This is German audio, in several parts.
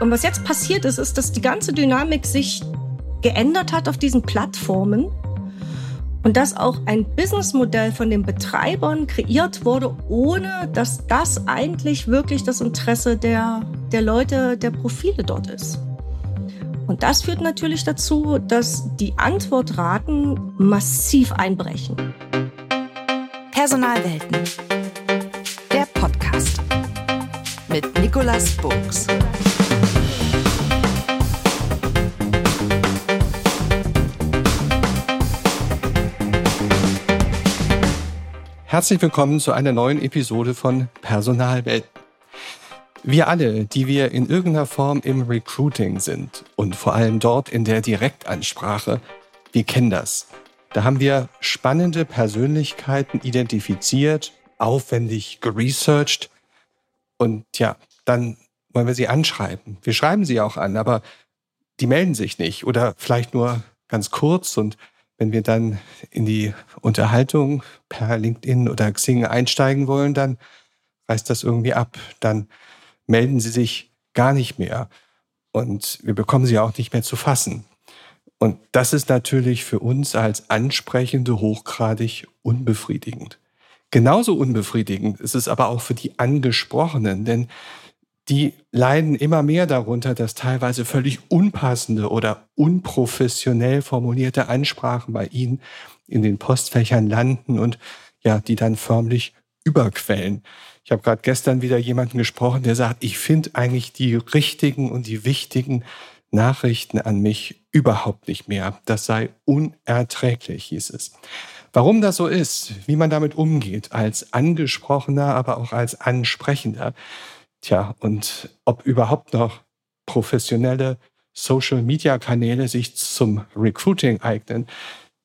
Und was jetzt passiert ist, ist, dass die ganze Dynamik sich geändert hat auf diesen Plattformen und dass auch ein Businessmodell von den Betreibern kreiert wurde, ohne dass das eigentlich wirklich das Interesse der, der Leute, der Profile dort ist. Und das führt natürlich dazu, dass die Antwortraten massiv einbrechen. Personalwelten. Der Podcast mit Nicolas Buchs. Herzlich willkommen zu einer neuen Episode von Personalwelten. Wir alle, die wir in irgendeiner Form im Recruiting sind und vor allem dort in der Direktansprache, wir kennen das. Da haben wir spannende Persönlichkeiten identifiziert, aufwendig geresearched und ja, dann wollen wir sie anschreiben. Wir schreiben sie auch an, aber die melden sich nicht oder vielleicht nur ganz kurz und wenn wir dann in die Unterhaltung per LinkedIn oder Xing einsteigen wollen, dann reißt das irgendwie ab. Dann melden sie sich gar nicht mehr. Und wir bekommen sie auch nicht mehr zu fassen. Und das ist natürlich für uns als Ansprechende hochgradig unbefriedigend. Genauso unbefriedigend ist es aber auch für die Angesprochenen, denn die leiden immer mehr darunter, dass teilweise völlig unpassende oder unprofessionell formulierte Ansprachen bei ihnen in den Postfächern landen und ja, die dann förmlich überquellen. Ich habe gerade gestern wieder jemanden gesprochen, der sagt, ich finde eigentlich die richtigen und die wichtigen Nachrichten an mich überhaupt nicht mehr. Das sei unerträglich, hieß es. Warum das so ist, wie man damit umgeht, als Angesprochener, aber auch als Ansprechender, Tja, und ob überhaupt noch professionelle Social-Media-Kanäle sich zum Recruiting eignen,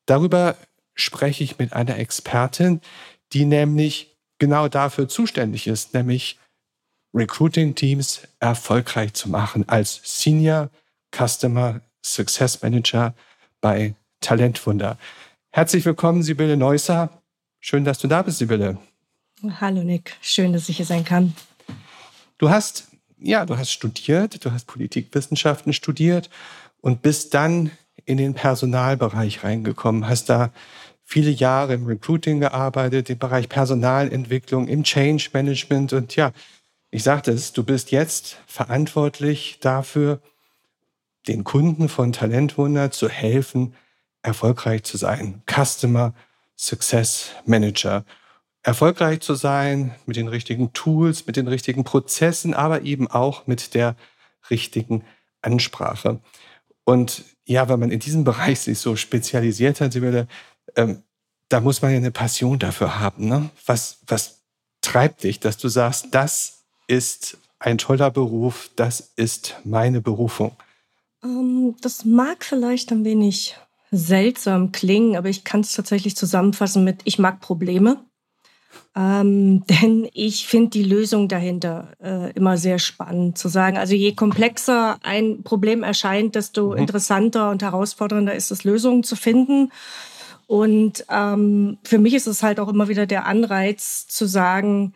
darüber spreche ich mit einer Expertin, die nämlich genau dafür zuständig ist, nämlich Recruiting-Teams erfolgreich zu machen als Senior Customer Success Manager bei Talentwunder. Herzlich willkommen, Sibylle Neusser. Schön, dass du da bist, Sibylle. Hallo Nick, schön, dass ich hier sein kann. Du hast, ja, du hast studiert, du hast Politikwissenschaften studiert und bist dann in den Personalbereich reingekommen, hast da viele Jahre im Recruiting gearbeitet, im Bereich Personalentwicklung, im Change Management und ja, ich sagte es, du bist jetzt verantwortlich dafür, den Kunden von Talentwunder zu helfen, erfolgreich zu sein. Customer Success Manager erfolgreich zu sein mit den richtigen Tools, mit den richtigen Prozessen, aber eben auch mit der richtigen Ansprache. Und ja, wenn man in diesem Bereich sich so spezialisiert hat, Sibylle, ähm, da muss man ja eine Passion dafür haben. Ne? Was, was treibt dich, dass du sagst, das ist ein toller Beruf, das ist meine Berufung? Ähm, das mag vielleicht ein wenig seltsam klingen, aber ich kann es tatsächlich zusammenfassen mit, ich mag Probleme. Ähm, denn ich finde die Lösung dahinter äh, immer sehr spannend zu sagen. Also je komplexer ein Problem erscheint, desto mhm. interessanter und herausfordernder ist es, Lösungen zu finden. Und ähm, für mich ist es halt auch immer wieder der Anreiz zu sagen,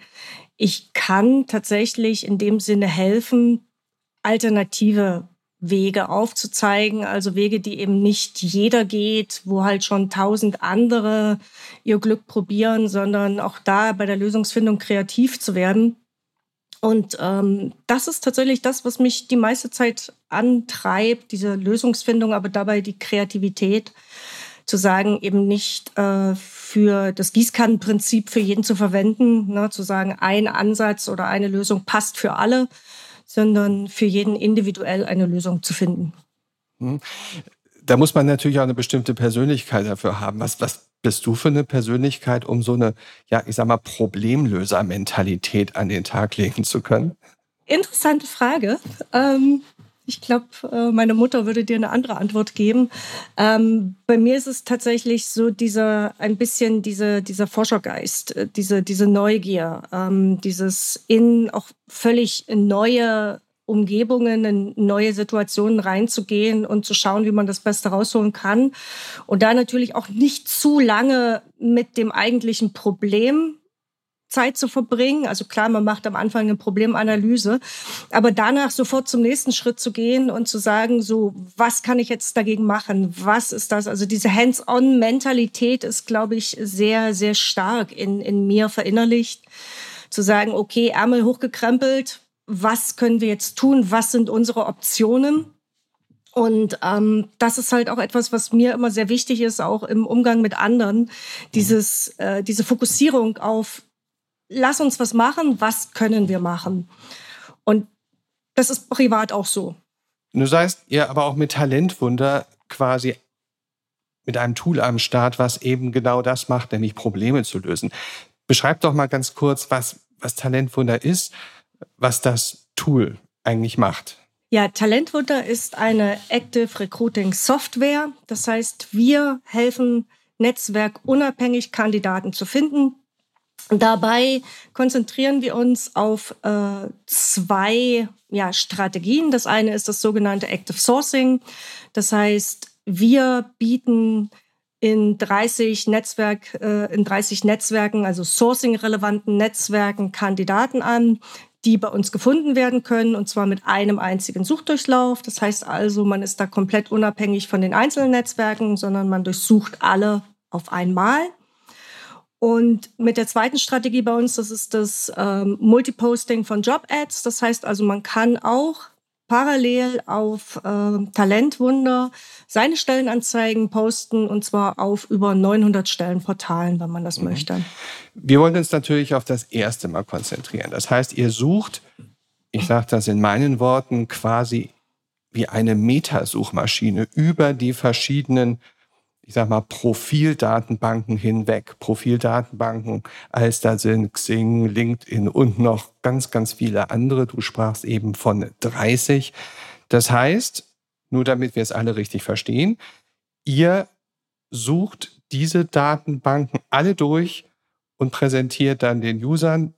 ich kann tatsächlich in dem Sinne helfen, alternative Wege aufzuzeigen, also Wege, die eben nicht jeder geht, wo halt schon tausend andere ihr Glück probieren, sondern auch da bei der Lösungsfindung kreativ zu werden. Und ähm, das ist tatsächlich das, was mich die meiste Zeit antreibt, diese Lösungsfindung, aber dabei die Kreativität zu sagen, eben nicht äh, für das Gießkannenprinzip für jeden zu verwenden, ne, zu sagen, ein Ansatz oder eine Lösung passt für alle, sondern für jeden individuell eine Lösung zu finden. Hm. Da muss man natürlich auch eine bestimmte Persönlichkeit dafür haben. Was, was bist du für eine Persönlichkeit, um so eine, ja, ich sag mal, Problemlöser-Mentalität an den Tag legen zu können? Interessante Frage. Ähm, ich glaube, äh, meine Mutter würde dir eine andere Antwort geben. Ähm, bei mir ist es tatsächlich so dieser ein bisschen diese, dieser Forschergeist, äh, diese, diese Neugier, ähm, dieses in auch völlig neue Umgebungen, in neue Situationen reinzugehen und zu schauen, wie man das Beste rausholen kann. Und da natürlich auch nicht zu lange mit dem eigentlichen Problem Zeit zu verbringen. Also klar, man macht am Anfang eine Problemanalyse, aber danach sofort zum nächsten Schritt zu gehen und zu sagen, so, was kann ich jetzt dagegen machen? Was ist das? Also diese Hands-on-Mentalität ist, glaube ich, sehr, sehr stark in, in mir verinnerlicht. Zu sagen, okay, Ärmel hochgekrempelt, was können wir jetzt tun? Was sind unsere Optionen? Und ähm, das ist halt auch etwas, was mir immer sehr wichtig ist, auch im Umgang mit anderen. Dieses, äh, diese Fokussierung auf lass uns was machen, was können wir machen? Und das ist privat auch so. Du sagst ihr aber auch mit Talentwunder quasi mit einem Tool am Start, was eben genau das macht, nämlich Probleme zu lösen. Beschreib doch mal ganz kurz, was, was Talentwunder ist, was das Tool eigentlich macht. Ja, Talentwunder ist eine Active Recruiting Software. Das heißt, wir helfen netzwerkunabhängig Kandidaten zu finden, Dabei konzentrieren wir uns auf äh, zwei ja, Strategien. Das eine ist das sogenannte Active Sourcing. Das heißt, wir bieten in 30 Netzwerk, äh, in 30 Netzwerken, also Sourcing-relevanten Netzwerken Kandidaten an, die bei uns gefunden werden können und zwar mit einem einzigen Suchdurchlauf. Das heißt also, man ist da komplett unabhängig von den einzelnen Netzwerken, sondern man durchsucht alle auf einmal. Und mit der zweiten Strategie bei uns, das ist das ähm, Multiposting von Job-Ads. Das heißt also, man kann auch parallel auf äh, Talentwunder seine Stellenanzeigen posten und zwar auf über 900 Stellenportalen, wenn man das mhm. möchte. Wir wollen uns natürlich auf das erste Mal konzentrieren. Das heißt, ihr sucht, ich sage das in meinen Worten, quasi wie eine Metasuchmaschine über die verschiedenen ich sag mal, Profildatenbanken hinweg. Profildatenbanken, als da sind Xing, LinkedIn und noch ganz, ganz viele andere. Du sprachst eben von 30. Das heißt, nur damit wir es alle richtig verstehen, ihr sucht diese Datenbanken alle durch und präsentiert dann den Usern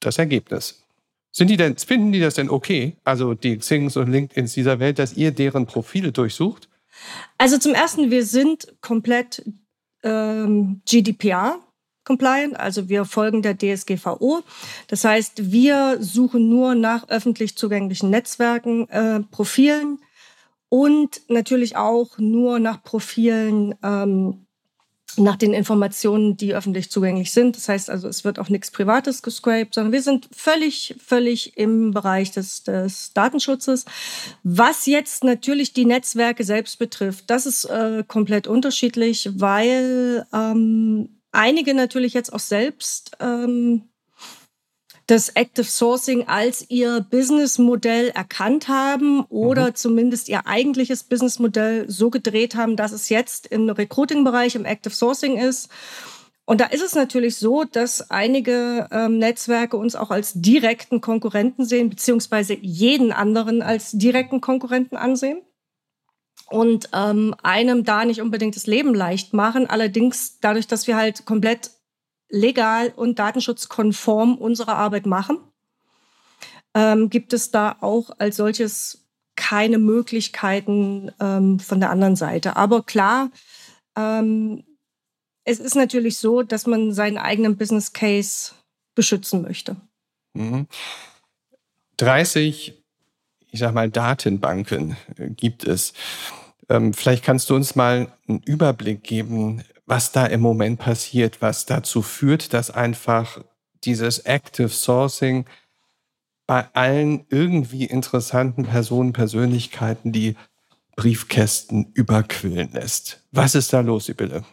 das Ergebnis. Sind die denn, finden die das denn okay? Also die Xings und LinkedIns dieser Welt, dass ihr deren Profile durchsucht? Also zum Ersten, wir sind komplett ähm, GDPR. Compliant, also wir folgen der DSGVO. Das heißt, wir suchen nur nach öffentlich zugänglichen Netzwerken, äh, Profilen und natürlich auch nur nach Profilen ähm, nach den Informationen, die öffentlich zugänglich sind. Das heißt also, es wird auch nichts Privates gescraped, sondern wir sind völlig, völlig im Bereich des, des Datenschutzes. Was jetzt natürlich die Netzwerke selbst betrifft, das ist äh, komplett unterschiedlich, weil ähm, einige natürlich jetzt auch selbst ähm, das Active Sourcing als ihr Businessmodell erkannt haben oder mhm. zumindest ihr eigentliches Businessmodell so gedreht haben, dass es jetzt im Recruiting-Bereich im Active Sourcing ist. Und da ist es natürlich so, dass einige ähm, Netzwerke uns auch als direkten Konkurrenten sehen, beziehungsweise jeden anderen als direkten Konkurrenten ansehen und ähm, einem da nicht unbedingt das Leben leicht machen. Allerdings dadurch, dass wir halt komplett legal und datenschutzkonform unsere Arbeit machen, ähm, gibt es da auch als solches keine Möglichkeiten ähm, von der anderen Seite. Aber klar, ähm, es ist natürlich so, dass man seinen eigenen Business Case beschützen möchte. Mhm. 30, ich sag mal, Datenbanken gibt es. Ähm, vielleicht kannst du uns mal einen Überblick geben, was da im Moment passiert, was dazu führt, dass einfach dieses Active Sourcing bei allen irgendwie interessanten Personen, Persönlichkeiten die Briefkästen überquillen lässt. Was ist da los, Sibylle?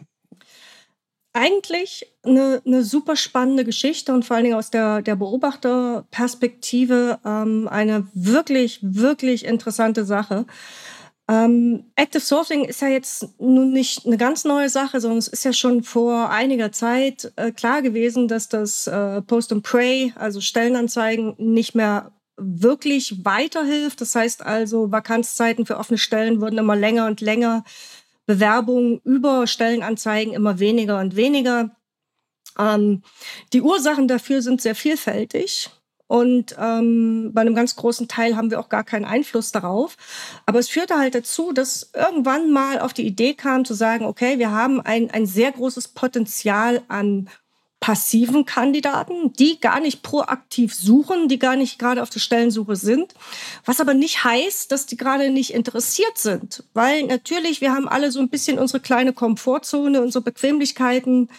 Eigentlich eine, eine super spannende Geschichte und vor allen Dingen aus der, der Beobachterperspektive ähm, eine wirklich, wirklich interessante Sache. Ähm, Active Sourcing ist ja jetzt nun nicht eine ganz neue Sache, sondern es ist ja schon vor einiger Zeit äh, klar gewesen, dass das äh, Post and Pray, also Stellenanzeigen, nicht mehr wirklich weiterhilft. Das heißt also, Vakanzzeiten für offene Stellen wurden immer länger und länger, Bewerbungen über Stellenanzeigen immer weniger und weniger. Ähm, die Ursachen dafür sind sehr vielfältig. Und ähm, bei einem ganz großen Teil haben wir auch gar keinen Einfluss darauf. Aber es führte halt dazu, dass irgendwann mal auf die Idee kam zu sagen, okay, wir haben ein, ein sehr großes Potenzial an passiven Kandidaten, die gar nicht proaktiv suchen, die gar nicht gerade auf der Stellensuche sind. Was aber nicht heißt, dass die gerade nicht interessiert sind. Weil natürlich, wir haben alle so ein bisschen unsere kleine Komfortzone, unsere Bequemlichkeiten.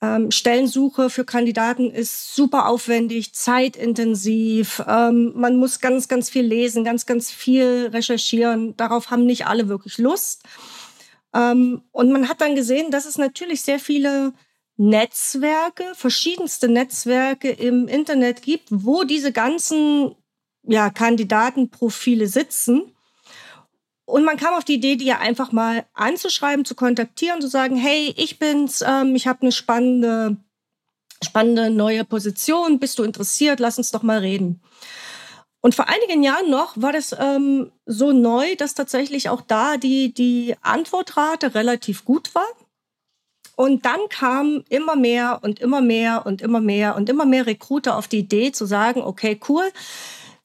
Ähm, Stellensuche für Kandidaten ist super aufwendig, zeitintensiv. Ähm, man muss ganz, ganz viel lesen, ganz, ganz viel recherchieren. Darauf haben nicht alle wirklich Lust. Ähm, und man hat dann gesehen, dass es natürlich sehr viele Netzwerke, verschiedenste Netzwerke im Internet gibt, wo diese ganzen ja, Kandidatenprofile sitzen. Und man kam auf die Idee, die einfach mal anzuschreiben, zu kontaktieren, zu sagen, hey, ich bin's, ähm, ich habe eine spannende, spannende neue Position, bist du interessiert, lass uns doch mal reden. Und vor einigen Jahren noch war das ähm, so neu, dass tatsächlich auch da die, die Antwortrate relativ gut war. Und dann kam immer mehr und immer mehr und immer mehr und immer mehr Recruiter auf die Idee zu sagen, okay, cool.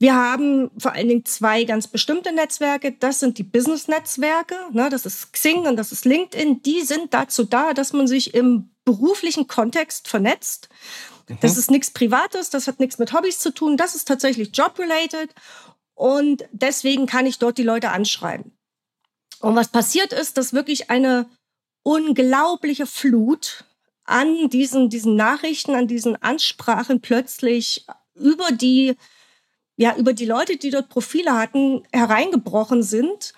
Wir haben vor allen Dingen zwei ganz bestimmte Netzwerke. Das sind die Business-Netzwerke. Ne, das ist Xing und das ist LinkedIn. Die sind dazu da, dass man sich im beruflichen Kontext vernetzt. Das mhm. ist nichts Privates, das hat nichts mit Hobbys zu tun. Das ist tatsächlich job-related. Und deswegen kann ich dort die Leute anschreiben. Und was passiert ist, dass wirklich eine unglaubliche Flut an diesen, diesen Nachrichten, an diesen Ansprachen plötzlich über die, ja, über die Leute, die dort Profile hatten, hereingebrochen sind.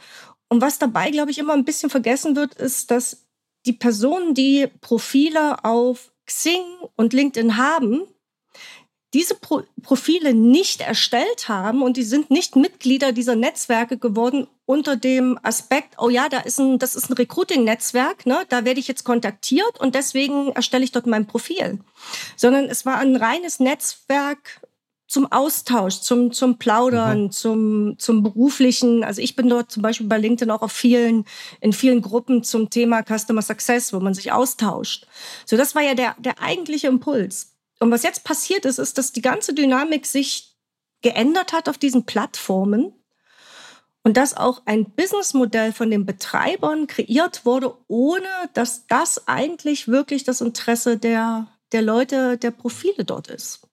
Und was dabei, glaube ich, immer ein bisschen vergessen wird, ist, dass die Personen, die Profile auf Xing und LinkedIn haben, diese Pro Profile nicht erstellt haben und die sind nicht Mitglieder dieser Netzwerke geworden unter dem Aspekt, oh ja, da ist ein, das ist ein Recruiting-Netzwerk, ne, da werde ich jetzt kontaktiert und deswegen erstelle ich dort mein Profil. Sondern es war ein reines Netzwerk zum Austausch, zum, zum Plaudern, mhm. zum, zum beruflichen. Also ich bin dort zum Beispiel bei LinkedIn auch auf vielen, in vielen Gruppen zum Thema Customer Success, wo man sich austauscht. So, das war ja der, der eigentliche Impuls. Und was jetzt passiert ist, ist, dass die ganze Dynamik sich geändert hat auf diesen Plattformen und dass auch ein Businessmodell von den Betreibern kreiert wurde, ohne dass das eigentlich wirklich das Interesse der, der Leute, der Profile dort ist.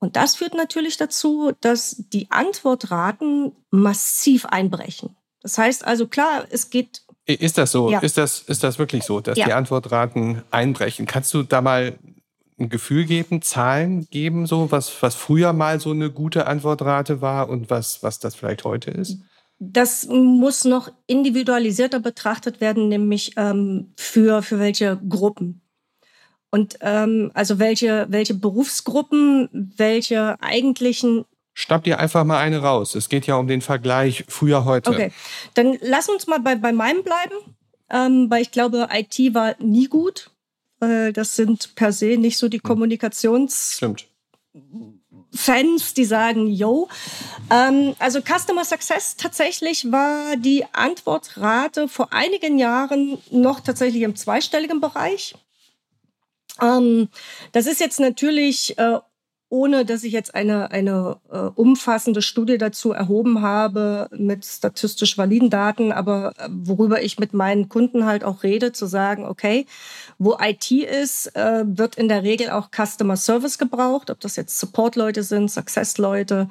Und das führt natürlich dazu, dass die Antwortraten massiv einbrechen. Das heißt also klar, es geht. Ist das so? Ja. Ist, das, ist das wirklich so, dass ja. die Antwortraten einbrechen? Kannst du da mal ein Gefühl geben, Zahlen geben, so was, was früher mal so eine gute Antwortrate war und was, was das vielleicht heute ist? Das muss noch individualisierter betrachtet werden, nämlich ähm, für, für welche Gruppen. Und ähm, also welche, welche Berufsgruppen, welche eigentlichen Schnapp dir einfach mal eine raus. Es geht ja um den Vergleich früher heute. Okay, dann lass uns mal bei, bei meinem bleiben, ähm, weil ich glaube, IT war nie gut. Äh, das sind per se nicht so die hm. Kommunikations. Stimmt. Fans, die sagen, yo. Ähm, also Customer Success tatsächlich war die Antwortrate vor einigen Jahren noch tatsächlich im zweistelligen Bereich. Ähm, das ist jetzt natürlich äh, ohne dass ich jetzt eine, eine äh, umfassende Studie dazu erhoben habe mit statistisch validen Daten, aber äh, worüber ich mit meinen Kunden halt auch rede, zu sagen, okay, wo IT ist, äh, wird in der Regel auch Customer Service gebraucht, ob das jetzt Support-Leute sind, Success-Leute.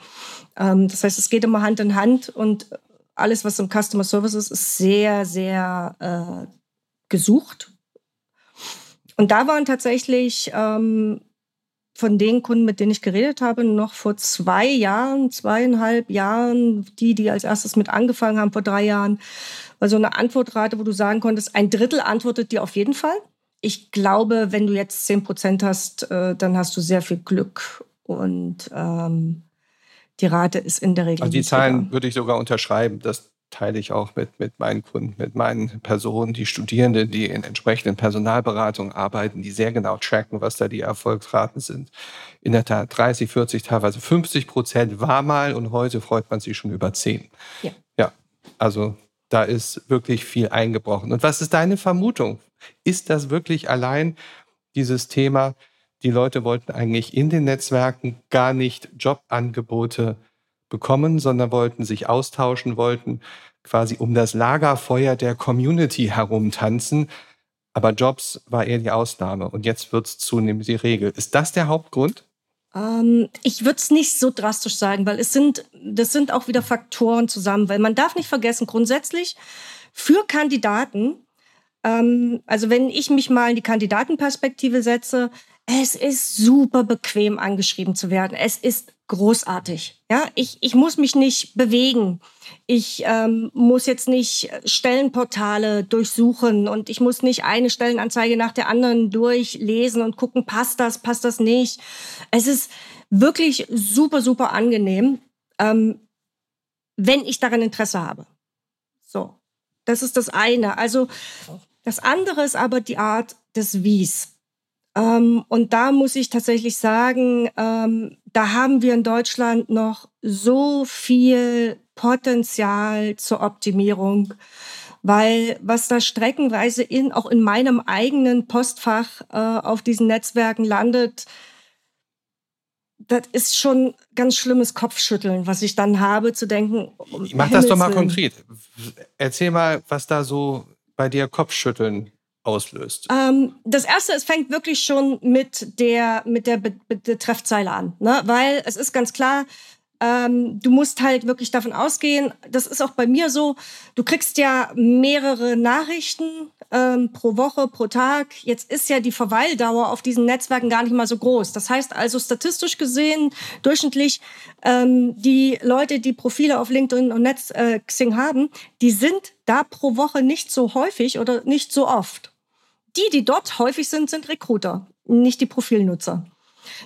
Ähm, das heißt, es geht immer Hand in Hand und alles, was im Customer Service ist, ist sehr, sehr äh, gesucht. Und da waren tatsächlich ähm, von den Kunden, mit denen ich geredet habe, noch vor zwei Jahren, zweieinhalb Jahren, die, die als erstes mit angefangen haben, vor drei Jahren, war so eine Antwortrate, wo du sagen konntest, ein Drittel antwortet dir auf jeden Fall. Ich glaube, wenn du jetzt zehn Prozent hast, äh, dann hast du sehr viel Glück und ähm, die Rate ist in der Regel. Also die Zahlen würde ich sogar unterschreiben, dass teile ich auch mit, mit meinen Kunden, mit meinen Personen, die Studierenden, die in entsprechenden Personalberatungen arbeiten, die sehr genau tracken, was da die Erfolgsraten sind. In der Tat 30, 40, teilweise 50 Prozent war mal und heute freut man sich schon über 10. Ja. ja, also da ist wirklich viel eingebrochen. Und was ist deine Vermutung? Ist das wirklich allein dieses Thema, die Leute wollten eigentlich in den Netzwerken gar nicht Jobangebote bekommen, sondern wollten sich austauschen, wollten quasi um das Lagerfeuer der Community herumtanzen, aber Jobs war eher die Ausnahme und jetzt wird es zunehmend die Regel. Ist das der Hauptgrund? Ähm, ich würde es nicht so drastisch sagen, weil es sind, das sind auch wieder Faktoren zusammen, weil man darf nicht vergessen, grundsätzlich für Kandidaten, ähm, also wenn ich mich mal in die Kandidatenperspektive setze, es ist super bequem angeschrieben zu werden. Es ist großartig. Ja, ich, ich muss mich nicht bewegen. Ich ähm, muss jetzt nicht Stellenportale durchsuchen und ich muss nicht eine Stellenanzeige nach der anderen durchlesen und gucken, passt das, passt das nicht. Es ist wirklich super, super angenehm, ähm, wenn ich daran Interesse habe. So, das ist das eine. Also das andere ist aber die Art des Wies. Ähm, und da muss ich tatsächlich sagen, ähm, da haben wir in Deutschland noch so viel Potenzial zur Optimierung, weil was da streckenweise in, auch in meinem eigenen Postfach äh, auf diesen Netzwerken landet, das ist schon ganz schlimmes Kopfschütteln, was ich dann habe, zu denken. Um Mach das doch mal konkret. Erzähl mal, was da so bei dir Kopfschütteln auslöst? Ähm, das erste, es fängt wirklich schon mit der, mit der Be an, ne? weil es ist ganz klar, ähm, du musst halt wirklich davon ausgehen, das ist auch bei mir so, du kriegst ja mehrere Nachrichten ähm, pro Woche, pro Tag. Jetzt ist ja die Verweildauer auf diesen Netzwerken gar nicht mal so groß. Das heißt also statistisch gesehen, durchschnittlich, ähm, die Leute, die Profile auf LinkedIn und Netz, äh, Xing haben, die sind da pro Woche nicht so häufig oder nicht so oft. Die, die dort häufig sind, sind Recruiter, nicht die Profilnutzer.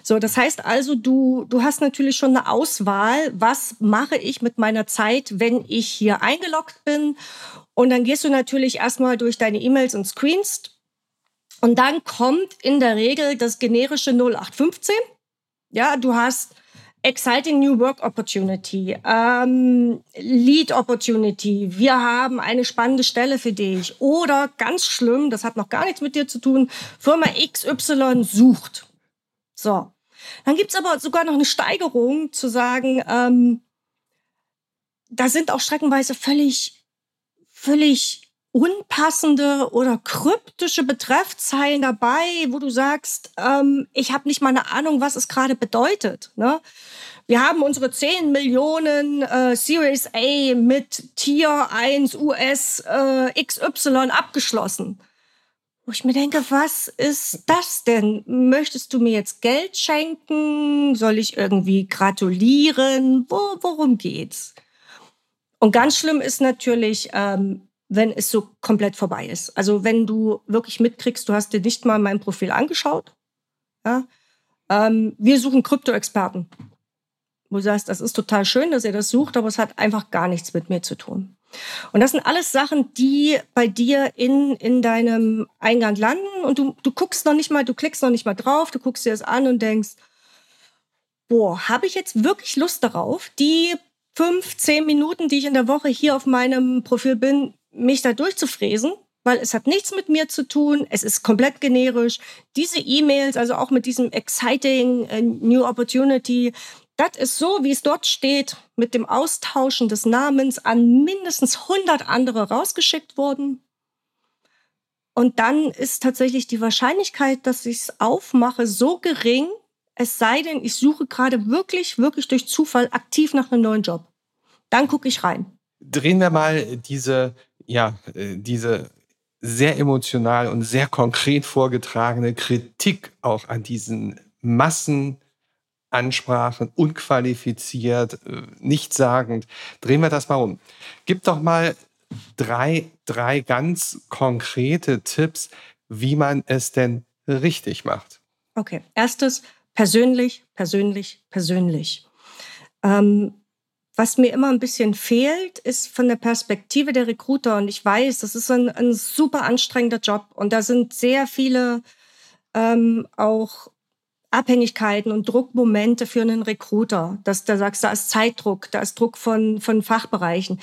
So, das heißt also, du, du hast natürlich schon eine Auswahl, was mache ich mit meiner Zeit, wenn ich hier eingeloggt bin. Und dann gehst du natürlich erstmal durch deine E-Mails und screenst. Und dann kommt in der Regel das generische 0815. Ja, du hast Exciting New Work Opportunity, ähm, Lead Opportunity, wir haben eine spannende Stelle für dich. Oder ganz schlimm, das hat noch gar nichts mit dir zu tun, Firma XY sucht. So. Dann gibt's aber sogar noch eine Steigerung zu sagen, ähm, da sind auch streckenweise völlig, völlig unpassende oder kryptische Betreffzeilen dabei, wo du sagst, ähm, ich habe nicht mal eine Ahnung, was es gerade bedeutet. Ne? Wir haben unsere 10 Millionen äh, Series A mit Tier 1 US äh, XY abgeschlossen. Wo ich mir denke, was ist das denn? Möchtest du mir jetzt Geld schenken? Soll ich irgendwie gratulieren? Wo, worum geht's? Und ganz schlimm ist natürlich, ähm, wenn es so komplett vorbei ist. Also wenn du wirklich mitkriegst, du hast dir nicht mal mein Profil angeschaut. Ja? Ähm, wir suchen Krypto-Experten. Wo du sagst, das ist total schön, dass ihr das sucht, aber es hat einfach gar nichts mit mir zu tun. Und das sind alles Sachen, die bei dir in, in deinem Eingang landen und du, du guckst noch nicht mal, du klickst noch nicht mal drauf, du guckst dir das an und denkst, boah, habe ich jetzt wirklich Lust darauf, die fünf, zehn Minuten, die ich in der Woche hier auf meinem Profil bin, mich da durchzufräsen? Weil es hat nichts mit mir zu tun, es ist komplett generisch. Diese E-Mails, also auch mit diesem exciting uh, New Opportunity, das ist so, wie es dort steht, mit dem Austauschen des Namens an mindestens 100 andere rausgeschickt worden. Und dann ist tatsächlich die Wahrscheinlichkeit, dass ich es aufmache, so gering, es sei denn, ich suche gerade wirklich, wirklich durch Zufall aktiv nach einem neuen Job. Dann gucke ich rein. Drehen wir mal diese, ja, äh, diese sehr emotional und sehr konkret vorgetragene Kritik auch an diesen Massen Ansprachen, unqualifiziert, äh, nichtssagend. Drehen wir das mal um. Gib doch mal drei, drei ganz konkrete Tipps, wie man es denn richtig macht. Okay, erstes, persönlich, persönlich, persönlich. Ähm, was mir immer ein bisschen fehlt, ist von der Perspektive der Recruiter. Und ich weiß, das ist ein, ein super anstrengender Job. Und da sind sehr viele ähm, auch Abhängigkeiten und Druckmomente für einen Recruiter, dass da sagst, da ist Zeitdruck, da ist Druck von, von Fachbereichen.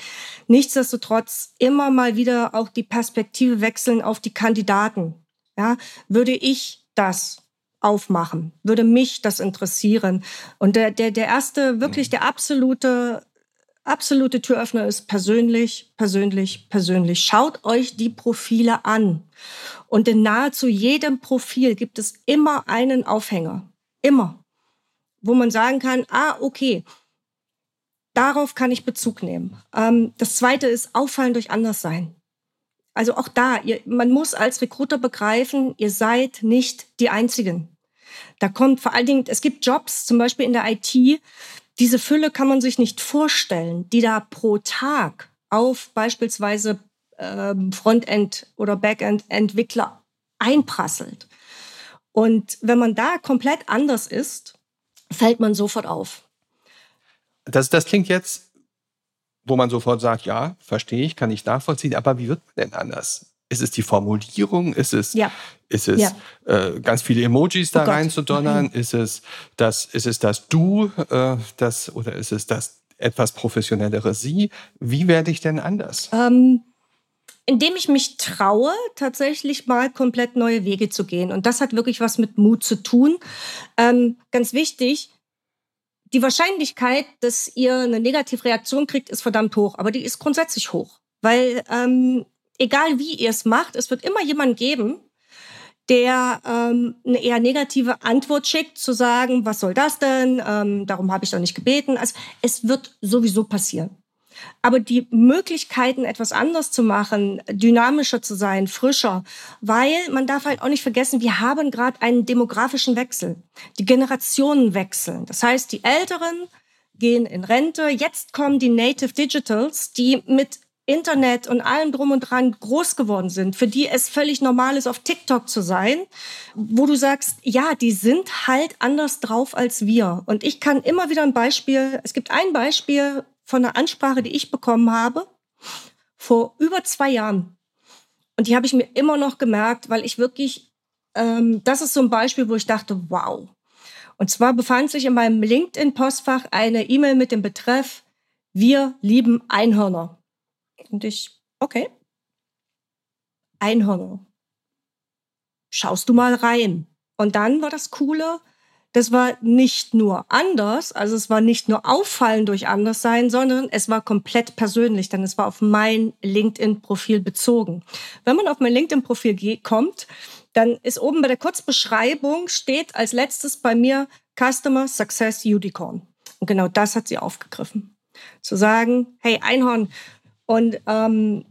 Nichtsdestotrotz immer mal wieder auch die Perspektive wechseln auf die Kandidaten. Ja, würde ich das aufmachen? Würde mich das interessieren? Und der, der, der erste, wirklich der absolute absolute Türöffner ist persönlich, persönlich, persönlich. Schaut euch die Profile an. Und in nahezu jedem Profil gibt es immer einen Aufhänger. Immer. Wo man sagen kann, ah, okay, darauf kann ich Bezug nehmen. Ähm, das zweite ist Auffallen durch Anderssein. Also auch da, ihr, man muss als Recruiter begreifen, ihr seid nicht die Einzigen. Da kommt vor allen Dingen, es gibt Jobs, zum Beispiel in der IT, diese Fülle kann man sich nicht vorstellen, die da pro Tag auf beispielsweise ähm, Frontend- oder Backend-Entwickler einprasselt. Und wenn man da komplett anders ist, fällt man sofort auf. Das, das klingt jetzt, wo man sofort sagt, ja, verstehe ich, kann ich nachvollziehen, aber wie wird man denn anders? Ist es die Formulierung? Ist es, ja. ist es ja. äh, ganz viele Emojis da oh reinzudonnern? Mhm. Ist es das, ist es das Du, äh, das, oder ist es das etwas professionellere Sie? Wie werde ich denn anders? Ähm, indem ich mich traue, tatsächlich mal komplett neue Wege zu gehen. Und das hat wirklich was mit Mut zu tun. Ähm, ganz wichtig, die Wahrscheinlichkeit, dass ihr eine Negativreaktion kriegt, ist verdammt hoch, aber die ist grundsätzlich hoch. Weil ähm, egal wie ihr es macht, es wird immer jemanden geben, der ähm, eine eher negative Antwort schickt, zu sagen, was soll das denn? Ähm, darum habe ich doch nicht gebeten. Also es wird sowieso passieren. Aber die Möglichkeiten, etwas anders zu machen, dynamischer zu sein, frischer, weil man darf halt auch nicht vergessen, wir haben gerade einen demografischen Wechsel. Die Generationen wechseln. Das heißt, die Älteren gehen in Rente. Jetzt kommen die Native Digitals, die mit Internet und allem drum und dran groß geworden sind, für die es völlig normal ist, auf TikTok zu sein, wo du sagst, ja, die sind halt anders drauf als wir. Und ich kann immer wieder ein Beispiel, es gibt ein Beispiel von einer Ansprache, die ich bekommen habe, vor über zwei Jahren. Und die habe ich mir immer noch gemerkt, weil ich wirklich, ähm, das ist so ein Beispiel, wo ich dachte, wow. Und zwar befand sich in meinem LinkedIn-Postfach eine E-Mail mit dem Betreff, wir lieben Einhörner. Und ich, okay. Einhörner. Schaust du mal rein. Und dann war das Coole, das war nicht nur anders, also es war nicht nur auffallen durch Anderssein, sondern es war komplett persönlich, denn es war auf mein LinkedIn-Profil bezogen. Wenn man auf mein LinkedIn-Profil kommt, dann ist oben bei der Kurzbeschreibung steht als letztes bei mir Customer Success Unicorn. Und genau das hat sie aufgegriffen. Zu sagen, hey Einhorn, und ähm,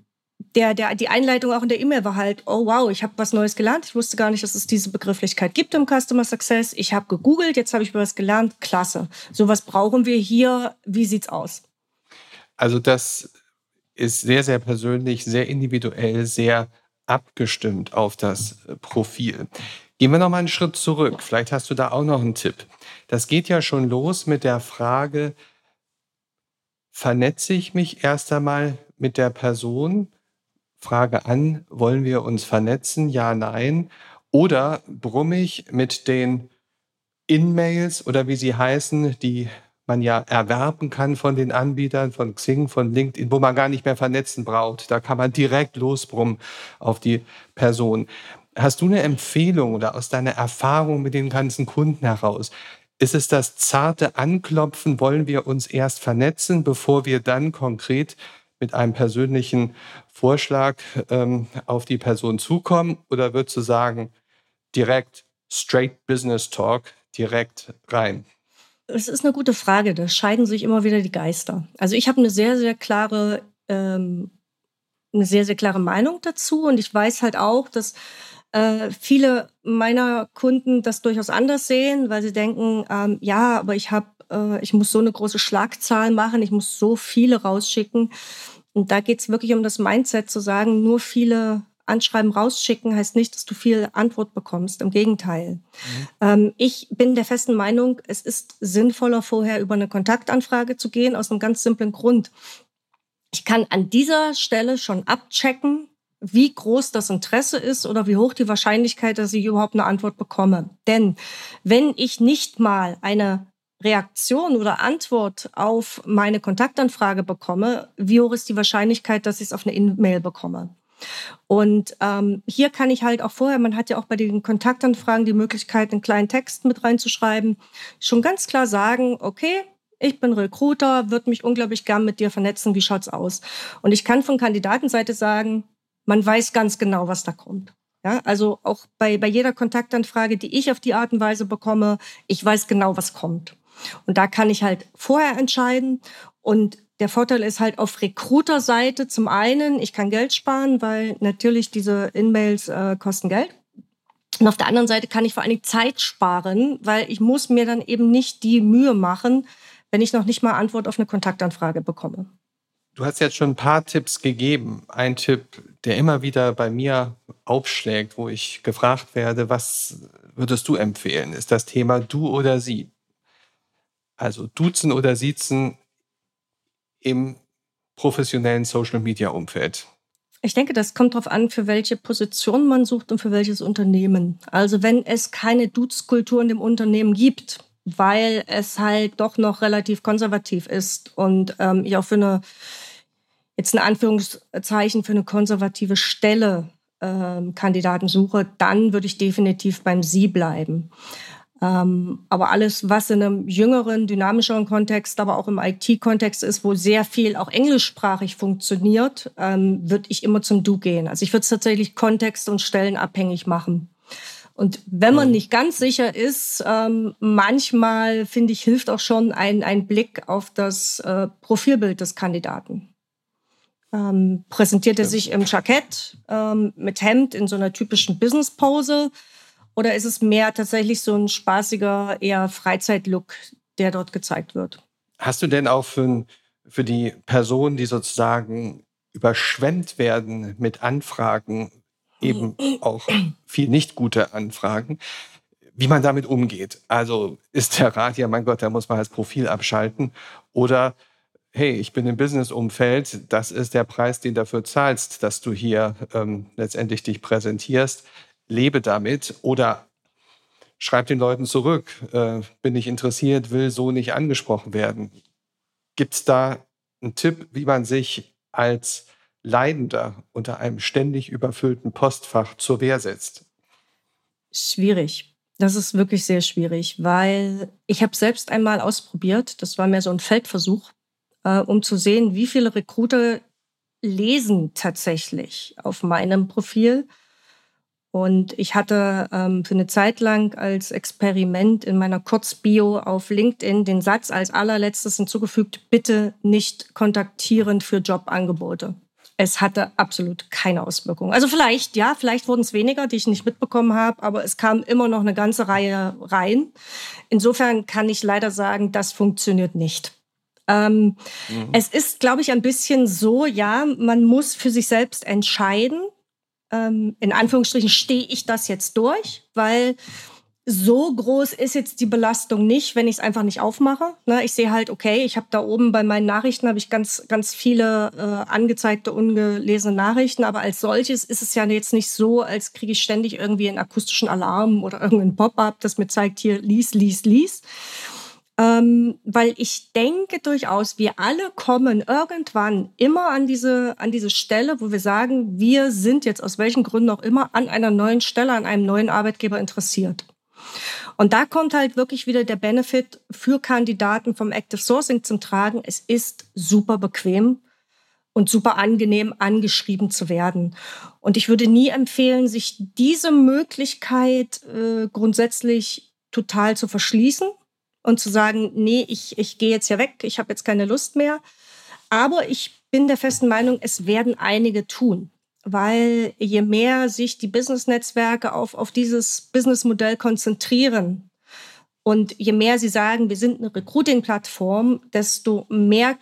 der, der, die Einleitung auch in der E-Mail war halt, oh wow, ich habe was Neues gelernt. Ich wusste gar nicht, dass es diese Begrifflichkeit gibt im Customer Success. Ich habe gegoogelt, jetzt habe ich was gelernt. Klasse. Sowas brauchen wir hier. Wie sieht's aus? Also das ist sehr, sehr persönlich, sehr individuell, sehr abgestimmt auf das Profil. Gehen wir noch mal einen Schritt zurück. Vielleicht hast du da auch noch einen Tipp. Das geht ja schon los mit der Frage, vernetze ich mich erst einmal mit der Person, frage an, wollen wir uns vernetzen? Ja, nein. Oder brummig mit den In-Mails oder wie sie heißen, die man ja erwerben kann von den Anbietern, von Xing, von LinkedIn, wo man gar nicht mehr vernetzen braucht. Da kann man direkt losbrummen auf die Person. Hast du eine Empfehlung oder aus deiner Erfahrung mit den ganzen Kunden heraus? Ist es das zarte Anklopfen? Wollen wir uns erst vernetzen, bevor wir dann konkret mit einem persönlichen Vorschlag ähm, auf die Person zukommen? Oder würdest du sagen, direkt straight Business Talk, direkt rein? Es ist eine gute Frage. Da scheiden sich immer wieder die Geister. Also ich habe eine sehr, sehr klare, ähm, eine sehr, sehr klare Meinung dazu. Und ich weiß halt auch, dass äh, viele meiner Kunden das durchaus anders sehen, weil sie denken, ähm, ja, aber ich habe äh, ich muss so eine große Schlagzahl machen, ich muss so viele rausschicken. Und da geht es wirklich um das Mindset zu sagen, nur viele Anschreiben rausschicken heißt nicht, dass du viel Antwort bekommst. Im Gegenteil. Mhm. Ähm, ich bin der festen Meinung, es ist sinnvoller, vorher über eine Kontaktanfrage zu gehen, aus einem ganz simplen Grund. Ich kann an dieser Stelle schon abchecken, wie groß das Interesse ist oder wie hoch die Wahrscheinlichkeit, dass ich überhaupt eine Antwort bekomme. Denn wenn ich nicht mal eine Reaktion oder Antwort auf meine Kontaktanfrage bekomme, wie hoch ist die Wahrscheinlichkeit, dass ich es auf eine E-Mail bekomme? Und ähm, hier kann ich halt auch vorher, man hat ja auch bei den Kontaktanfragen die Möglichkeit, einen kleinen Text mit reinzuschreiben, schon ganz klar sagen, okay, ich bin Recruiter, würde mich unglaublich gern mit dir vernetzen, wie schaut's aus? Und ich kann von Kandidatenseite sagen, man weiß ganz genau, was da kommt. Ja, also auch bei, bei jeder Kontaktanfrage, die ich auf die Art und Weise bekomme, ich weiß genau, was kommt. Und da kann ich halt vorher entscheiden. Und der Vorteil ist halt auf Recruiter-Seite zum einen, ich kann Geld sparen, weil natürlich diese In-Mails äh, kosten Geld. Und auf der anderen Seite kann ich vor allen Dingen Zeit sparen, weil ich muss mir dann eben nicht die Mühe machen, wenn ich noch nicht mal Antwort auf eine Kontaktanfrage bekomme. Du hast jetzt schon ein paar Tipps gegeben. Ein Tipp, der immer wieder bei mir aufschlägt, wo ich gefragt werde, was würdest du empfehlen, ist das Thema du oder sie. Also duzen oder siezen im professionellen Social-Media-Umfeld. Ich denke, das kommt darauf an, für welche Position man sucht und für welches Unternehmen. Also wenn es keine Dutzkultur in dem Unternehmen gibt, weil es halt doch noch relativ konservativ ist und ähm, ich auch für eine, jetzt in Anführungszeichen, für eine konservative Stelle ähm, Kandidaten suche, dann würde ich definitiv beim Sie bleiben. Ähm, aber alles, was in einem jüngeren, dynamischeren Kontext, aber auch im IT-Kontext ist, wo sehr viel auch englischsprachig funktioniert, ähm, würde ich immer zum Du gehen. Also ich würde es tatsächlich kontext- und stellenabhängig machen. Und wenn man mhm. nicht ganz sicher ist, ähm, manchmal finde ich, hilft auch schon ein, ein Blick auf das äh, Profilbild des Kandidaten. Ähm, präsentiert er sich im Jackett ähm, mit Hemd in so einer typischen Business-Pose oder ist es mehr tatsächlich so ein spaßiger, eher Freizeitlook, der dort gezeigt wird? Hast du denn auch für, für die Personen, die sozusagen überschwemmt werden mit Anfragen, eben auch viel nicht gute Anfragen, wie man damit umgeht. Also ist der Rat, ja mein Gott, da muss man das Profil abschalten oder hey, ich bin im Business-Umfeld, das ist der Preis, den du dafür zahlst, dass du hier ähm, letztendlich dich präsentierst, lebe damit oder schreib den Leuten zurück, äh, bin ich interessiert, will so nicht angesprochen werden. Gibt es da einen Tipp, wie man sich als Leidender unter einem ständig überfüllten Postfach zur Wehr setzt? Schwierig. Das ist wirklich sehr schwierig, weil ich habe selbst einmal ausprobiert, das war mehr so ein Feldversuch, äh, um zu sehen, wie viele Recruiter lesen tatsächlich auf meinem Profil. Und ich hatte ähm, für eine Zeit lang als Experiment in meiner Kurzbio auf LinkedIn den Satz als allerletztes hinzugefügt, bitte nicht kontaktieren für Jobangebote es hatte absolut keine Auswirkungen. Also vielleicht, ja, vielleicht wurden es weniger, die ich nicht mitbekommen habe, aber es kam immer noch eine ganze Reihe rein. Insofern kann ich leider sagen, das funktioniert nicht. Ähm, mhm. Es ist, glaube ich, ein bisschen so, ja, man muss für sich selbst entscheiden. Ähm, in Anführungsstrichen stehe ich das jetzt durch, weil so groß ist jetzt die Belastung nicht, wenn ich es einfach nicht aufmache. Ne, ich sehe halt, okay, ich habe da oben bei meinen Nachrichten habe ich ganz, ganz viele äh, angezeigte, ungelesene Nachrichten, aber als solches ist es ja jetzt nicht so, als kriege ich ständig irgendwie einen akustischen Alarm oder irgendein Pop-up, das mir zeigt, hier, lies, lies, lies. Ähm, weil ich denke durchaus, wir alle kommen irgendwann immer an diese, an diese Stelle, wo wir sagen, wir sind jetzt aus welchen Gründen auch immer an einer neuen Stelle, an einem neuen Arbeitgeber interessiert. Und da kommt halt wirklich wieder der Benefit für Kandidaten vom Active Sourcing zum Tragen. Es ist super bequem und super angenehm angeschrieben zu werden. Und ich würde nie empfehlen, sich diese Möglichkeit äh, grundsätzlich total zu verschließen und zu sagen, nee, ich, ich gehe jetzt hier weg, ich habe jetzt keine Lust mehr. Aber ich bin der festen Meinung, es werden einige tun weil je mehr sich die Business-Netzwerke auf, auf dieses Businessmodell konzentrieren und je mehr sie sagen, wir sind eine Recruiting-Plattform, desto mehr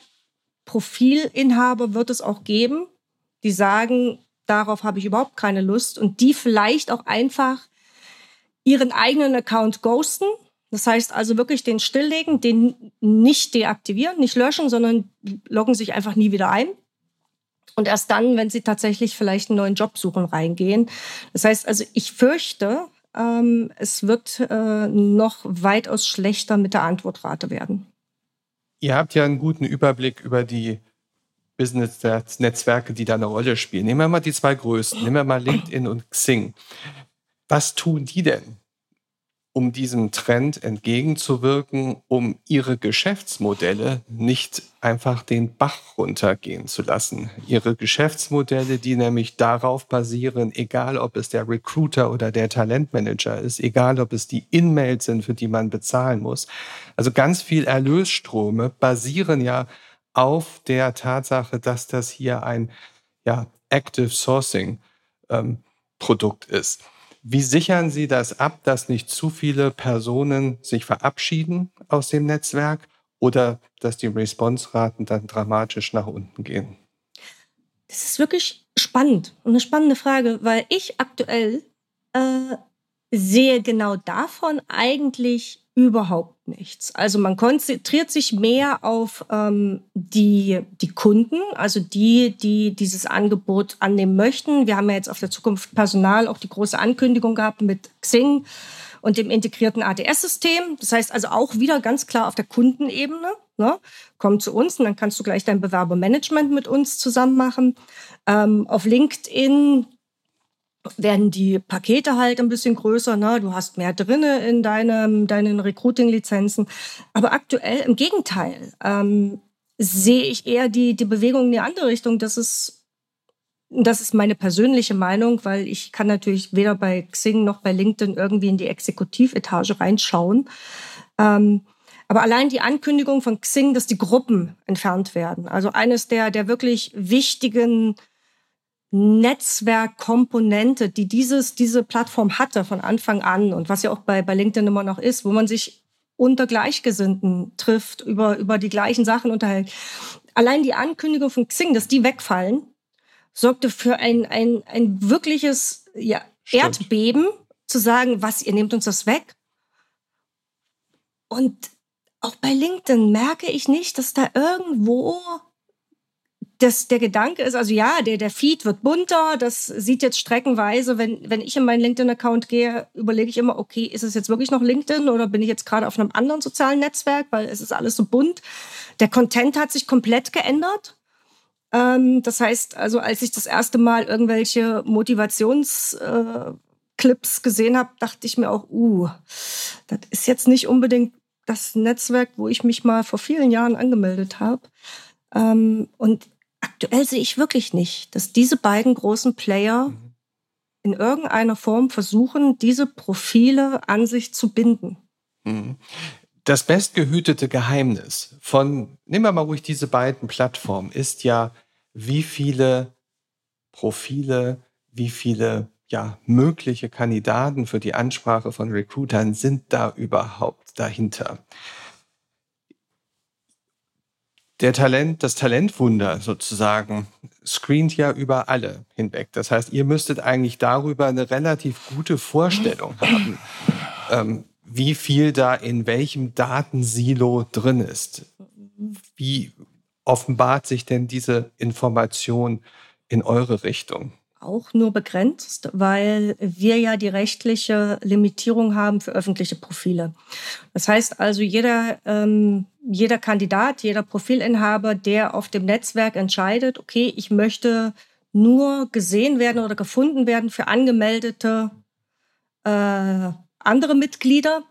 Profilinhaber wird es auch geben, die sagen, darauf habe ich überhaupt keine Lust und die vielleicht auch einfach ihren eigenen Account ghosten. Das heißt also wirklich den stilllegen, den nicht deaktivieren, nicht löschen, sondern loggen sich einfach nie wieder ein und erst dann, wenn sie tatsächlich vielleicht einen neuen Job suchen, reingehen. Das heißt also, ich fürchte, ähm, es wird äh, noch weitaus schlechter mit der Antwortrate werden. Ihr habt ja einen guten Überblick über die Business-Netzwerke, die da eine Rolle spielen. Nehmen wir mal die zwei größten. Nehmen wir mal LinkedIn und Xing. Was tun die denn, um diesem Trend entgegenzuwirken, um ihre Geschäftsmodelle nicht einfach den Bach runtergehen zu lassen. Ihre Geschäftsmodelle, die nämlich darauf basieren, egal ob es der Recruiter oder der Talentmanager ist, egal ob es die In-Mails sind, für die man bezahlen muss. Also ganz viel Erlösstrome basieren ja auf der Tatsache, dass das hier ein ja, Active Sourcing ähm, Produkt ist. Wie sichern Sie das ab, dass nicht zu viele Personen sich verabschieden aus dem Netzwerk oder dass die Response-Raten dann dramatisch nach unten gehen? Das ist wirklich spannend und eine spannende Frage, weil ich aktuell äh, sehe genau davon eigentlich überhaupt nichts. Also man konzentriert sich mehr auf ähm, die, die Kunden, also die, die dieses Angebot annehmen möchten. Wir haben ja jetzt auf der Zukunft Personal auch die große Ankündigung gehabt mit Xing und dem integrierten ATS-System. Das heißt also auch wieder ganz klar auf der Kundenebene. Ne? Komm zu uns und dann kannst du gleich dein Bewerbermanagement mit uns zusammen machen. Ähm, auf LinkedIn werden die Pakete halt ein bisschen größer. Ne? Du hast mehr drinne in deinem, deinen Recruiting-Lizenzen. Aber aktuell im Gegenteil ähm, sehe ich eher die, die Bewegung in die andere Richtung. Das ist, das ist meine persönliche Meinung, weil ich kann natürlich weder bei Xing noch bei LinkedIn irgendwie in die Exekutivetage reinschauen. Ähm, aber allein die Ankündigung von Xing, dass die Gruppen entfernt werden, also eines der, der wirklich wichtigen Netzwerkkomponente, die dieses, diese Plattform hatte von Anfang an und was ja auch bei, bei LinkedIn immer noch ist, wo man sich unter Gleichgesinnten trifft, über, über die gleichen Sachen unterhält. Allein die Ankündigung von Xing, dass die wegfallen, sorgte für ein, ein, ein wirkliches ja, Erdbeben, zu sagen, was, ihr nehmt uns das weg. Und auch bei LinkedIn merke ich nicht, dass da irgendwo das, der Gedanke ist, also ja, der, der Feed wird bunter, das sieht jetzt streckenweise, wenn, wenn ich in meinen LinkedIn-Account gehe, überlege ich immer, okay, ist es jetzt wirklich noch LinkedIn oder bin ich jetzt gerade auf einem anderen sozialen Netzwerk, weil es ist alles so bunt. Der Content hat sich komplett geändert. Ähm, das heißt, also als ich das erste Mal irgendwelche Motivationsclips äh, gesehen habe, dachte ich mir auch, uh, das ist jetzt nicht unbedingt das Netzwerk, wo ich mich mal vor vielen Jahren angemeldet habe. Ähm, und aktuell sehe ich wirklich nicht, dass diese beiden großen Player mhm. in irgendeiner Form versuchen, diese Profile an sich zu binden. Mhm. Das bestgehütete Geheimnis von, nehmen wir mal ruhig diese beiden Plattformen, ist ja, wie viele Profile, wie viele ja, mögliche Kandidaten für die Ansprache von Recruitern sind da überhaupt dahinter der Talent, das Talentwunder sozusagen screent ja über alle hinweg. Das heißt, ihr müsstet eigentlich darüber eine relativ gute Vorstellung haben, ähm, wie viel da in welchem Datensilo drin ist. Wie offenbart sich denn diese Information in eure Richtung? auch nur begrenzt, weil wir ja die rechtliche Limitierung haben für öffentliche Profile. Das heißt also, jeder, ähm, jeder Kandidat, jeder Profilinhaber, der auf dem Netzwerk entscheidet, okay, ich möchte nur gesehen werden oder gefunden werden für angemeldete äh, andere Mitglieder,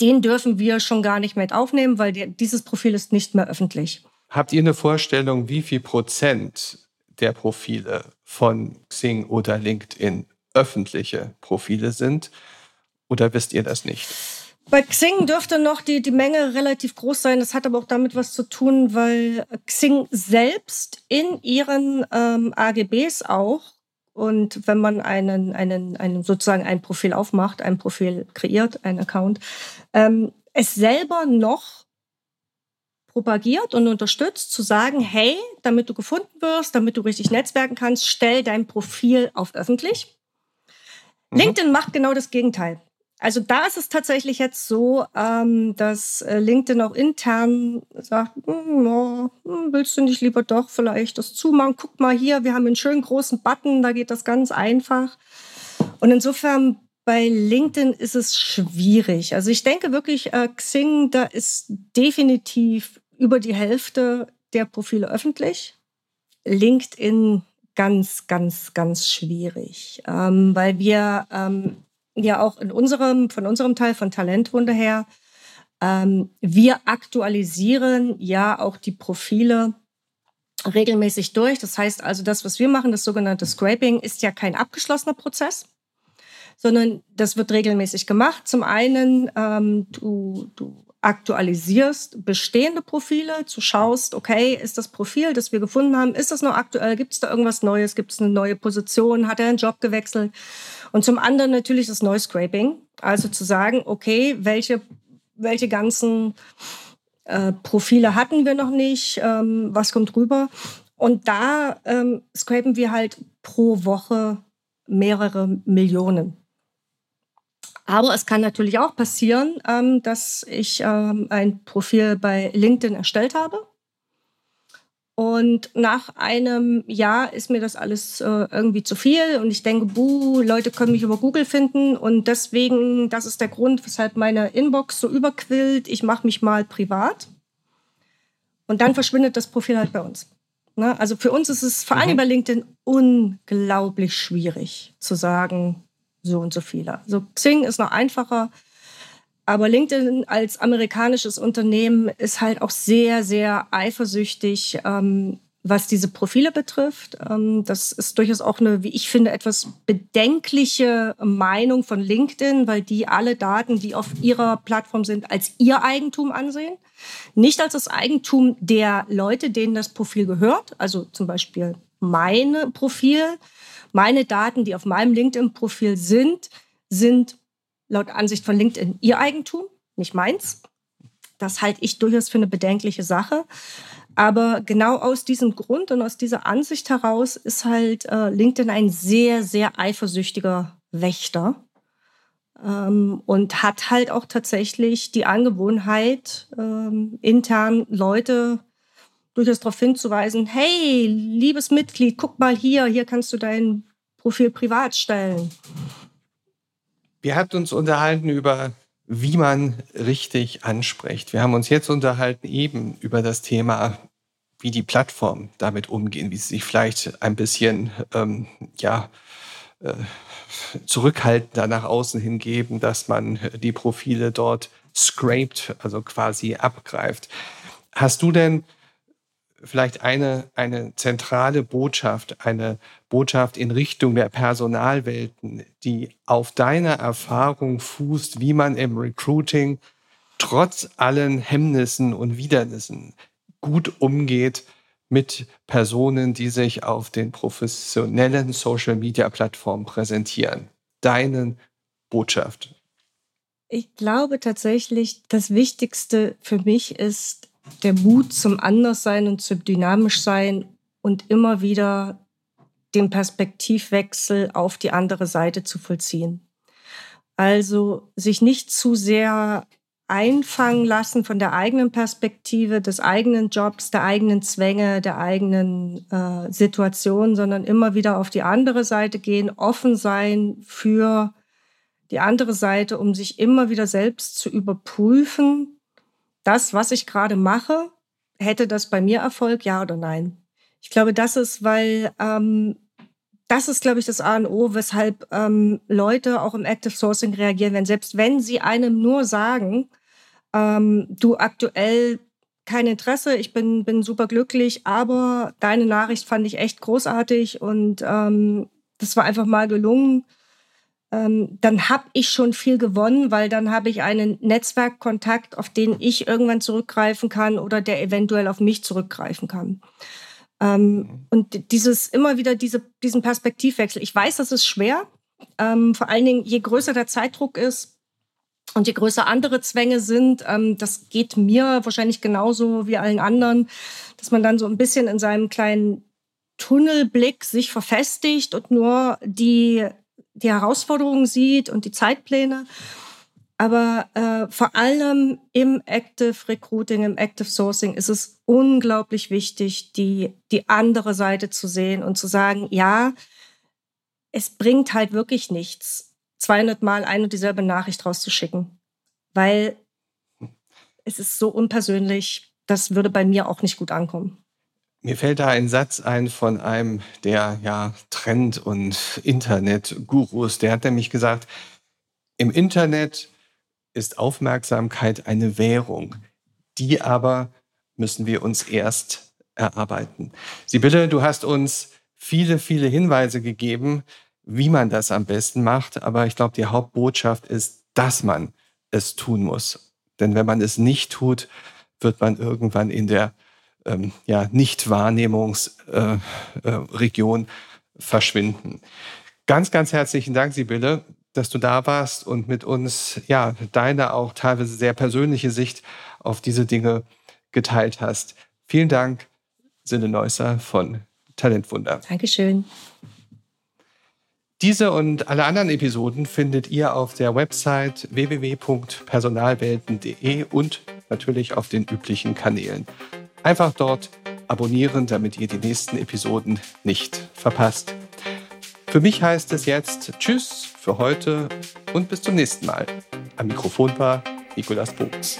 den dürfen wir schon gar nicht mit aufnehmen, weil der, dieses Profil ist nicht mehr öffentlich. Habt ihr eine Vorstellung, wie viel Prozent der Profile von Xing oder LinkedIn öffentliche Profile sind? Oder wisst ihr das nicht? Bei Xing dürfte noch die, die Menge relativ groß sein. Das hat aber auch damit was zu tun, weil Xing selbst in ihren ähm, AGBs auch und wenn man einen, einen, einen sozusagen ein Profil aufmacht, ein Profil kreiert, ein Account, ähm, es selber noch propagiert und unterstützt, zu sagen, hey, damit du gefunden wirst, damit du richtig netzwerken kannst, stell dein Profil auf öffentlich. Mhm. LinkedIn macht genau das Gegenteil. Also da ist es tatsächlich jetzt so, ähm, dass äh, LinkedIn auch intern sagt, oh, willst du nicht lieber doch vielleicht das zumachen? Guck mal hier, wir haben einen schönen großen Button, da geht das ganz einfach. Und insofern bei LinkedIn ist es schwierig. Also ich denke wirklich, äh, Xing, da ist definitiv über die Hälfte der Profile öffentlich. LinkedIn ganz, ganz, ganz schwierig, ähm, weil wir ähm, ja auch in unserem, von unserem Teil von Talentwunde her, ähm, wir aktualisieren ja auch die Profile regelmäßig durch. Das heißt also, das, was wir machen, das sogenannte Scraping, ist ja kein abgeschlossener Prozess, sondern das wird regelmäßig gemacht. Zum einen, ähm, du, du aktualisierst bestehende Profile, zu schaust, okay, ist das Profil, das wir gefunden haben, ist das noch aktuell? Gibt es da irgendwas Neues? Gibt es eine neue Position? Hat er einen Job gewechselt? Und zum anderen natürlich das Noise-Scraping, also zu sagen, okay, welche, welche ganzen äh, Profile hatten wir noch nicht, ähm, was kommt rüber? Und da ähm, scrapen wir halt pro Woche mehrere Millionen. Aber es kann natürlich auch passieren, ähm, dass ich ähm, ein Profil bei LinkedIn erstellt habe. Und nach einem Jahr ist mir das alles äh, irgendwie zu viel und ich denke, buh, Leute können mich über Google finden und deswegen, das ist der Grund, weshalb meine Inbox so überquillt. Ich mache mich mal privat und dann verschwindet das Profil halt bei uns. Ne? Also für uns ist es vor allem mhm. bei LinkedIn unglaublich schwierig zu sagen, so und so viele. So Xing ist noch einfacher. Aber LinkedIn als amerikanisches Unternehmen ist halt auch sehr, sehr eifersüchtig, ähm, was diese Profile betrifft. Ähm, das ist durchaus auch eine, wie ich finde, etwas bedenkliche Meinung von LinkedIn, weil die alle Daten, die auf ihrer Plattform sind, als ihr Eigentum ansehen. Nicht als das Eigentum der Leute, denen das Profil gehört. Also zum Beispiel mein Profil meine Daten, die auf meinem LinkedIn-Profil sind, sind laut Ansicht von LinkedIn ihr Eigentum, nicht meins. Das halte ich durchaus für eine bedenkliche Sache. Aber genau aus diesem Grund und aus dieser Ansicht heraus ist halt äh, LinkedIn ein sehr, sehr eifersüchtiger Wächter ähm, und hat halt auch tatsächlich die Angewohnheit, ähm, intern Leute durchaus darauf hinzuweisen, hey, liebes Mitglied, guck mal hier, hier kannst du dein Profil privat stellen. Wir hatten uns unterhalten über, wie man richtig anspricht. Wir haben uns jetzt unterhalten eben über das Thema, wie die Plattformen damit umgehen, wie sie sich vielleicht ein bisschen, ähm, ja, äh, zurückhaltender nach außen hingeben, dass man die Profile dort scraped, also quasi abgreift. Hast du denn vielleicht eine, eine zentrale Botschaft, eine Botschaft in Richtung der Personalwelten, die auf deiner Erfahrung fußt, wie man im Recruiting trotz allen Hemmnissen und Widernissen gut umgeht mit Personen, die sich auf den professionellen Social-Media-Plattformen präsentieren. Deine Botschaft. Ich glaube tatsächlich, das Wichtigste für mich ist, der Mut zum Anderssein und zum Dynamischsein und immer wieder den Perspektivwechsel auf die andere Seite zu vollziehen. Also sich nicht zu sehr einfangen lassen von der eigenen Perspektive, des eigenen Jobs, der eigenen Zwänge, der eigenen äh, Situation, sondern immer wieder auf die andere Seite gehen, offen sein für die andere Seite, um sich immer wieder selbst zu überprüfen das, was ich gerade mache, hätte das bei mir Erfolg, ja oder nein? Ich glaube, das ist, weil ähm, das ist, glaube ich, das A und O, weshalb ähm, Leute auch im Active Sourcing reagieren werden. Selbst wenn sie einem nur sagen, ähm, du aktuell kein Interesse, ich bin, bin super glücklich, aber deine Nachricht fand ich echt großartig und ähm, das war einfach mal gelungen ähm, dann habe ich schon viel gewonnen, weil dann habe ich einen Netzwerkkontakt, auf den ich irgendwann zurückgreifen kann oder der eventuell auf mich zurückgreifen kann. Ähm, mhm. und dieses immer wieder diese, diesen Perspektivwechsel. Ich weiß, das ist schwer. Ähm, vor allen Dingen, je größer der Zeitdruck ist und je größer andere Zwänge sind, ähm, das geht mir wahrscheinlich genauso wie allen anderen, dass man dann so ein bisschen in seinem kleinen Tunnelblick sich verfestigt und nur die die Herausforderungen sieht und die Zeitpläne. Aber äh, vor allem im Active Recruiting, im Active Sourcing ist es unglaublich wichtig, die, die andere Seite zu sehen und zu sagen, ja, es bringt halt wirklich nichts, 200 Mal eine und dieselbe Nachricht rauszuschicken, weil es ist so unpersönlich, das würde bei mir auch nicht gut ankommen. Mir fällt da ein Satz ein von einem der ja, Trend- und Internet-Gurus. Der hat nämlich gesagt, Im Internet ist Aufmerksamkeit eine Währung. Die aber müssen wir uns erst erarbeiten. Sibylle, du hast uns viele, viele Hinweise gegeben, wie man das am besten macht. Aber ich glaube, die Hauptbotschaft ist, dass man es tun muss. Denn wenn man es nicht tut, wird man irgendwann in der ähm, ja, Nicht-Wahrnehmungsregion äh, äh, verschwinden. Ganz, ganz herzlichen Dank, Sibylle, dass du da warst und mit uns ja deine auch teilweise sehr persönliche Sicht auf diese Dinge geteilt hast. Vielen Dank, Sinne Neusser von Talentwunder. Dankeschön. Diese und alle anderen Episoden findet ihr auf der Website www.personalwelten.de und natürlich auf den üblichen Kanälen. Einfach dort abonnieren, damit ihr die nächsten Episoden nicht verpasst. Für mich heißt es jetzt Tschüss für heute und bis zum nächsten Mal. Am Mikrofon war Nikolas Boos.